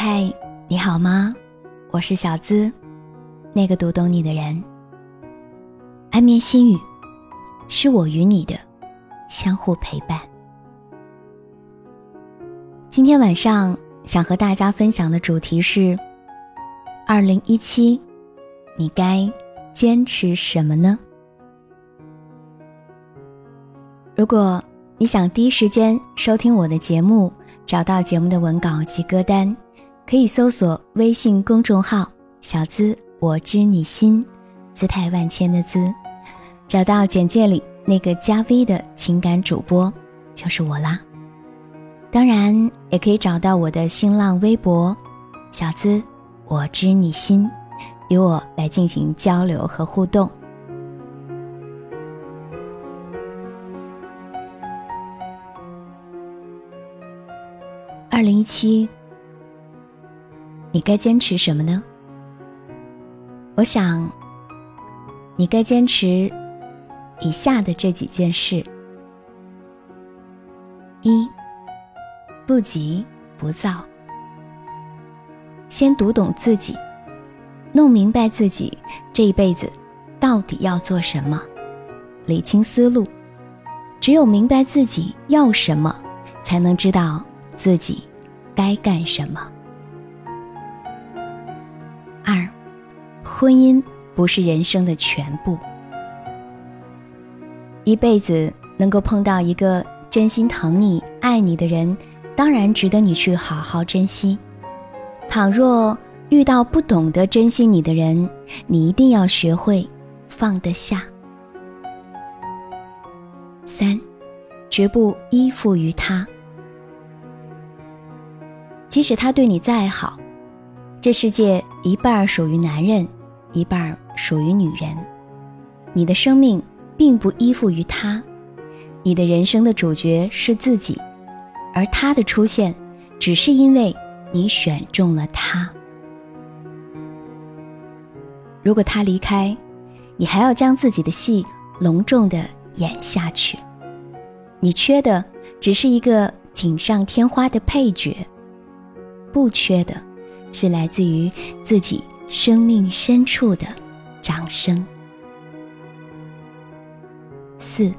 嗨，你好吗？我是小资，那个读懂你的人。安眠心语，是我与你的相互陪伴。今天晚上想和大家分享的主题是：二零一七，你该坚持什么呢？如果你想第一时间收听我的节目，找到节目的文稿及歌单。可以搜索微信公众号“小资我知你心”，姿态万千的“资”，找到简介里那个加 V 的情感主播就是我啦。当然，也可以找到我的新浪微博“小资我知你心”，与我来进行交流和互动。二零一七。你该坚持什么呢？我想，你该坚持以下的这几件事：一、不急不躁，先读懂自己，弄明白自己这一辈子到底要做什么，理清思路。只有明白自己要什么，才能知道自己该干什么。婚姻不是人生的全部，一辈子能够碰到一个真心疼你、爱你的人，当然值得你去好好珍惜。倘若遇到不懂得珍惜你的人，你一定要学会放得下。三，绝不依附于他，即使他对你再好，这世界一半属于男人。一半属于女人，你的生命并不依附于他，你的人生的主角是自己，而他的出现，只是因为你选中了他。如果他离开，你还要将自己的戏隆重的演下去，你缺的只是一个锦上添花的配角，不缺的是来自于自己。生命深处的掌声。四，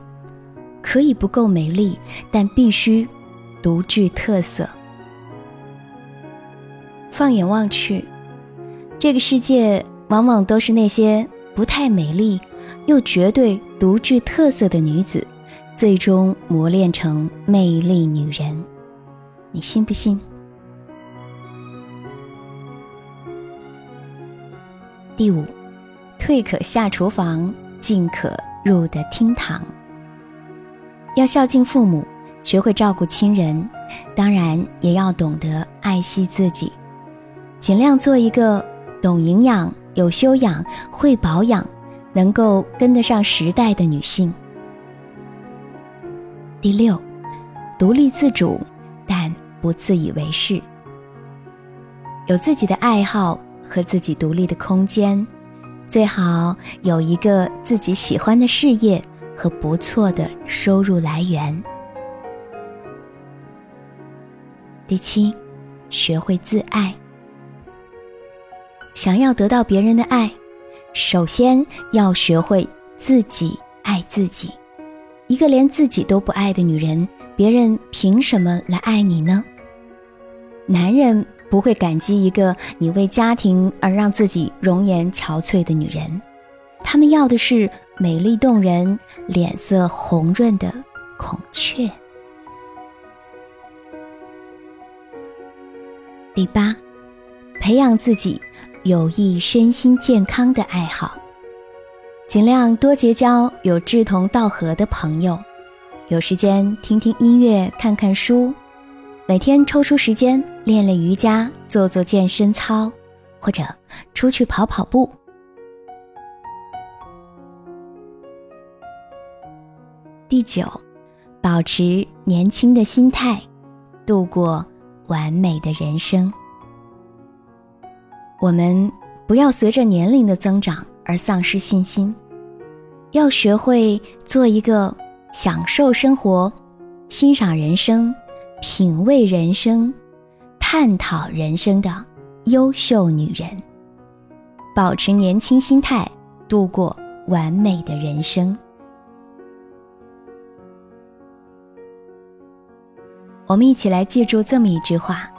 可以不够美丽，但必须独具特色。放眼望去，这个世界往往都是那些不太美丽又绝对独具特色的女子，最终磨练成魅力女人。你信不信？第五，退可下厨房，进可入的厅堂。要孝敬父母，学会照顾亲人，当然也要懂得爱惜自己，尽量做一个懂营养、有修养、会保养、能够跟得上时代的女性。第六，独立自主，但不自以为是，有自己的爱好。和自己独立的空间，最好有一个自己喜欢的事业和不错的收入来源。第七，学会自爱。想要得到别人的爱，首先要学会自己爱自己。一个连自己都不爱的女人，别人凭什么来爱你呢？男人。不会感激一个你为家庭而让自己容颜憔悴的女人，他们要的是美丽动人、脸色红润的孔雀。第八，培养自己有益身心健康的爱好，尽量多结交有志同道合的朋友，有时间听听音乐、看看书。每天抽出时间练练瑜伽，做做健身操，或者出去跑跑步。第九，保持年轻的心态，度过完美的人生。我们不要随着年龄的增长而丧失信心，要学会做一个享受生活、欣赏人生。品味人生，探讨人生的优秀女人，保持年轻心态，度过完美的人生。我们一起来记住这么一句话：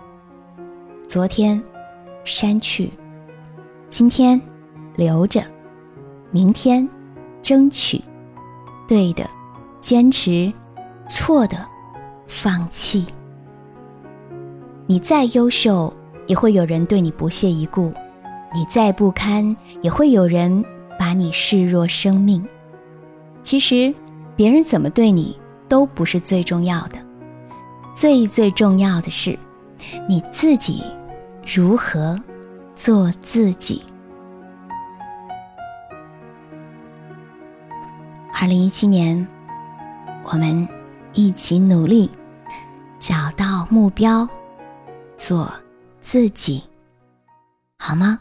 昨天删去，今天留着，明天争取，对的坚持，错的放弃。你再优秀，也会有人对你不屑一顾；你再不堪，也会有人把你视若生命。其实，别人怎么对你都不是最重要的。最最重要的是，你自己如何做自己。二零一七年，我们一起努力，找到目标，做自己，好吗？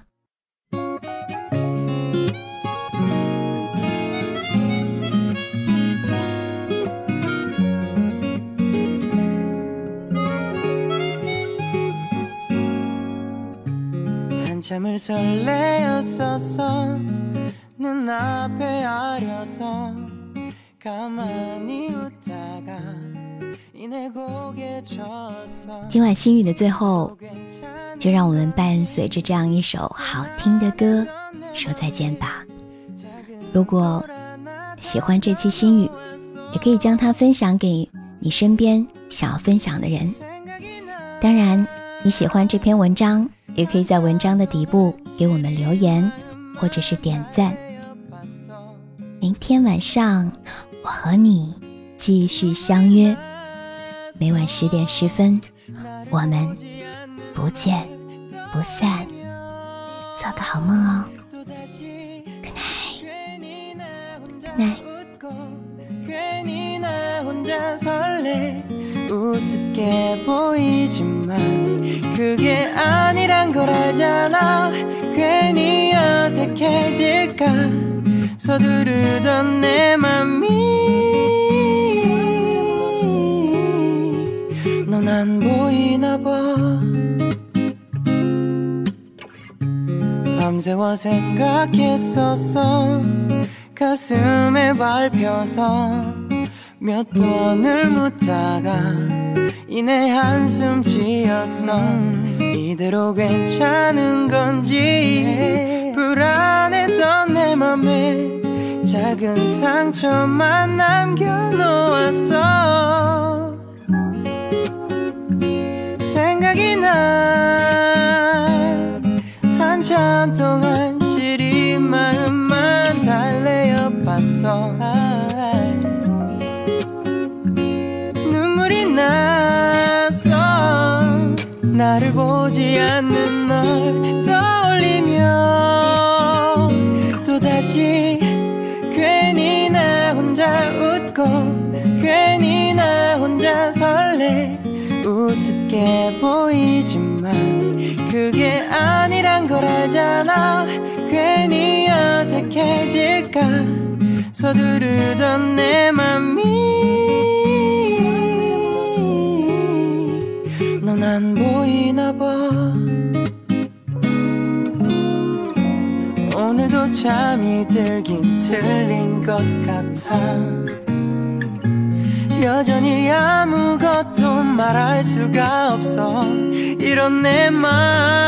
今晚心语的最后，就让我们伴随着这样一首好听的歌说再见吧。如果喜欢这期心语，也可以将它分享给你身边想要分享的人。当然，你喜欢这篇文章。也可以在文章的底部给我们留言，或者是点赞。明天晚上，我和你继续相约，每晚十点十分，我们不见不散。做个好梦哦，Good night，Good night。 넌안 보이나 봐. 밤새워 생각했었어 가슴에 밟혀서 몇 번을 묻다가 이내 한숨 지었어. 이대로 괜찮은 건지 불안했던 내 맘에 작은 상처만 남겨놓았어 달래어 봤어 나를 보지 않는 널 떠올리며 또다시 괜히 나 혼자 웃고 괜히 나 혼자 설레 우습게 보이지만 그게 아니란 걸 알잖아. 괜히 어색해질까 서두르던 내 맘이 넌 안 보이나 봐. 오늘도 잠이 들긴 들린 것 같아. 여전히 아무것도 말할 수가 없어. 이런 내맘